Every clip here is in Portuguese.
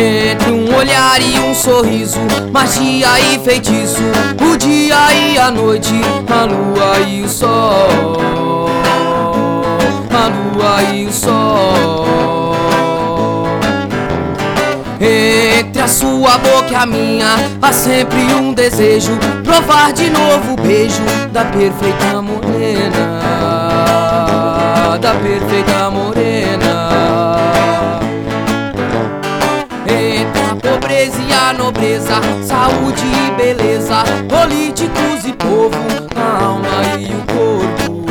Entre um olhar e um sorriso, magia e feitiço, o dia e a noite, a lua e o sol, a lua e o sol. Entre a sua boca e a minha, há sempre um desejo, provar de novo o beijo da perfeita morena, da perfeita morena. pobreza e a nobreza, saúde e beleza, políticos e povo, a alma e o corpo.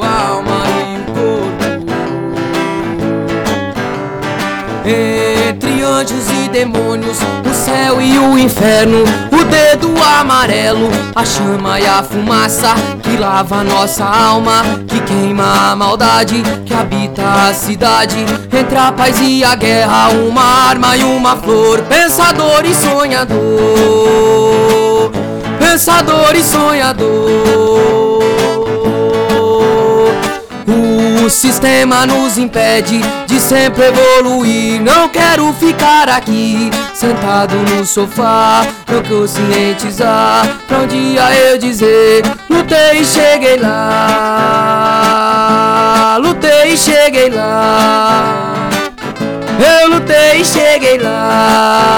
A alma e o corpo. Ei entre anjos e demônios, o céu e o inferno, o dedo amarelo, a chama e a fumaça que lava nossa alma, que queima a maldade que habita a cidade, entre a paz e a guerra, uma arma e uma flor, pensador e sonhador, pensador e sonhador. Uh sistema nos impede de sempre evoluir. Não quero ficar aqui, sentado no sofá, não conscientizar. Pra um dia eu dizer: lutei e cheguei lá. Lutei e cheguei lá. Eu lutei e cheguei lá.